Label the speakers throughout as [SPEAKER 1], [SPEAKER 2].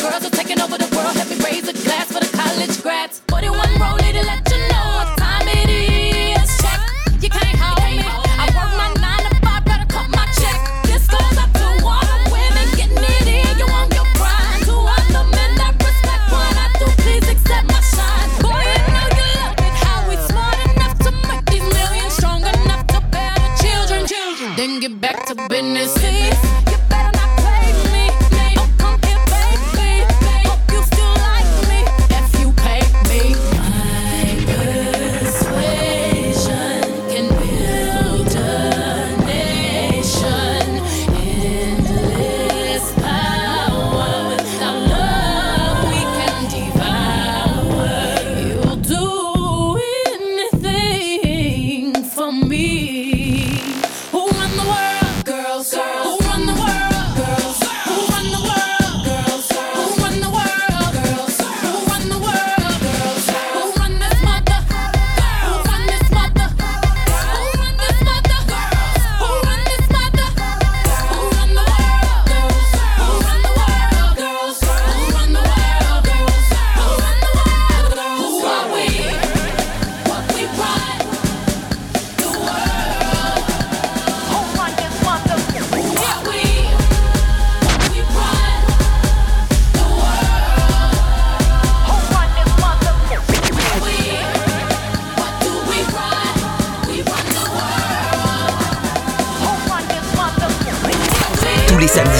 [SPEAKER 1] girls are taking over the world. Help me raise a glass for the college grads. 41 roll, lady, let you know what time it is. Check, you can't hold me. I work my nine to five, better cut my check. This goes out to all the women getting it in. You want your grind. To all the men that respect what I do, please accept my shine. Boy, you know you love it. How we smart enough to make these millions, strong enough to bear the children. children. Then get back to business.
[SPEAKER 2] Please.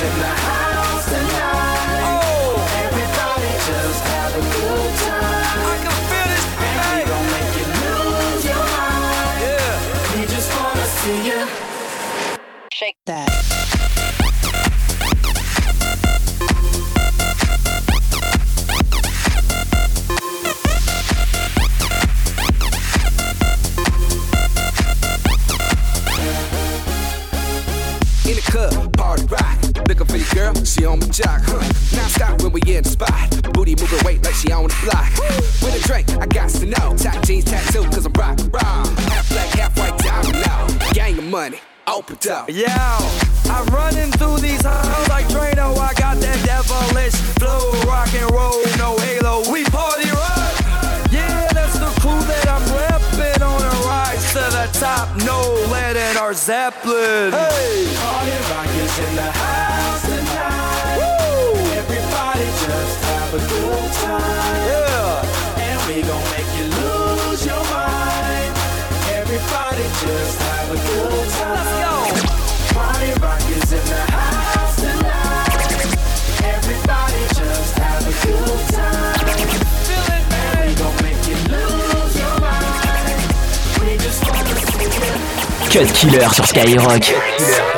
[SPEAKER 3] in the house.
[SPEAKER 4] She on my jock. Huh? Now stop when we in the spot. Booty moving weight like she on the block. With a drink, I got to know. Tight jeans tattoo, cause I'm rock, raw. Half black, half white, diamond now. Gang of money, open up.
[SPEAKER 5] Yeah, I'm running through these halls like Drano. I got that devilish flow, rock and roll, no halo. We party rock. Yeah, that's the crew that I'm repping on a rise to the top. No lead in our Zeppelin. Hey,
[SPEAKER 3] Party rock is in the house tonight. Everybody just have a good time.
[SPEAKER 5] yeah.
[SPEAKER 3] And we gon' make you lose your mind. Everybody just have a good time.
[SPEAKER 5] Let's go.
[SPEAKER 3] Party rock is in the house tonight. Everybody just have a good time.
[SPEAKER 5] Feel it,
[SPEAKER 3] And we
[SPEAKER 5] man.
[SPEAKER 3] gon' make you lose your mind. We just wanna see you.
[SPEAKER 6] Cut Killer sur Skyrock.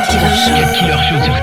[SPEAKER 2] Cut Killer Show. Cut Killer Show
[SPEAKER 7] sur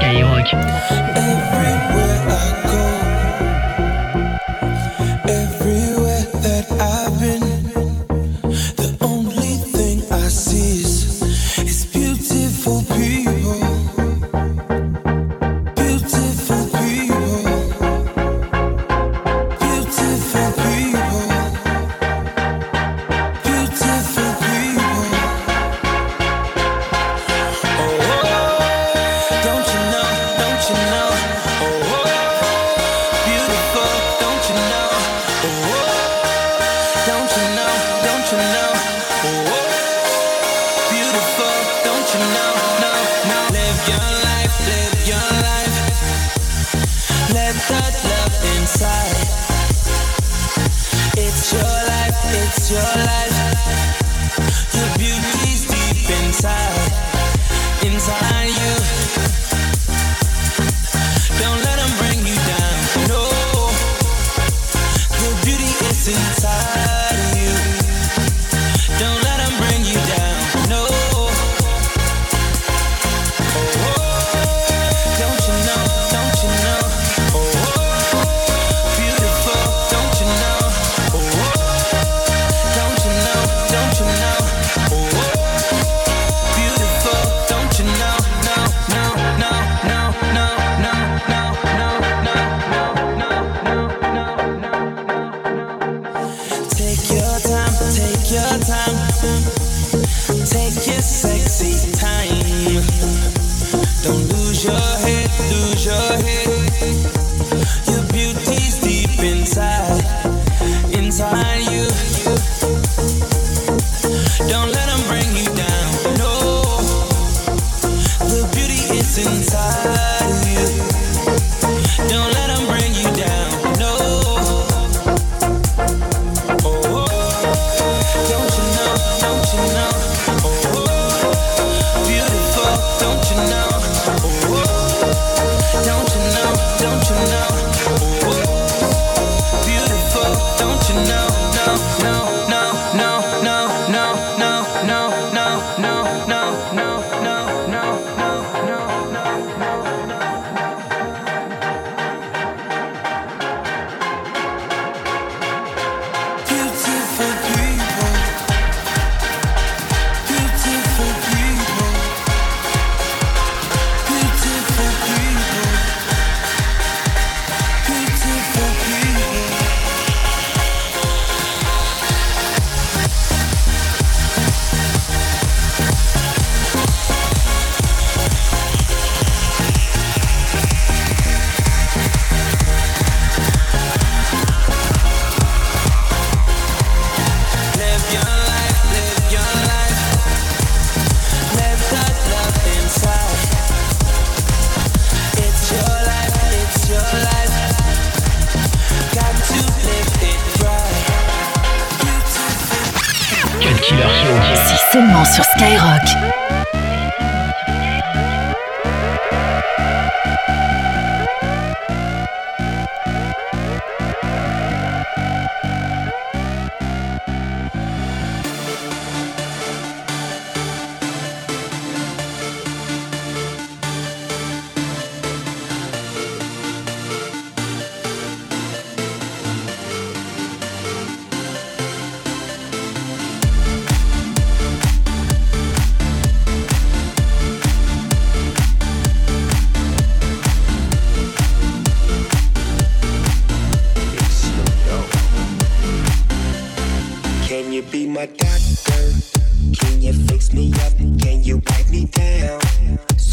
[SPEAKER 7] sur Skyrock.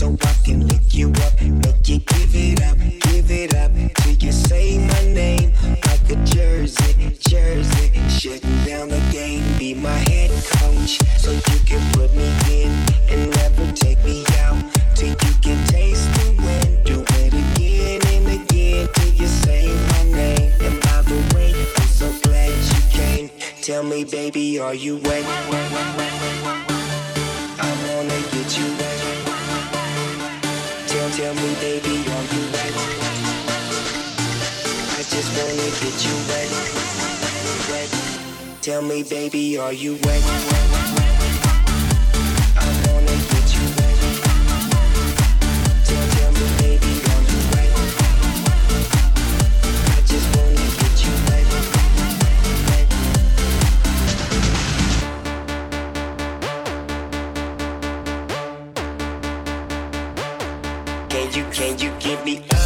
[SPEAKER 8] so I can lick you up, make you give it up, give it up till you say my name like a jersey, jersey. Shutting down the game, be my head coach so you can put me in and never take me out till you can taste the wind. Do it again and again till you say my name. And by the way, I'm so glad you came. Tell me, baby, are you wet? baby, are you wet? I just wanna get you wet, wet. Tell me, baby, are you wet? me up.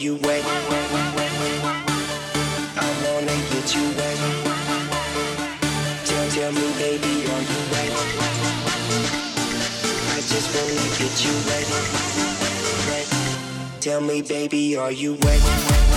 [SPEAKER 8] you wet. I wanna get you wet. Tell, tell me, baby, are you wet? I just wanna get you wet. wet. Tell me, baby, are you wet?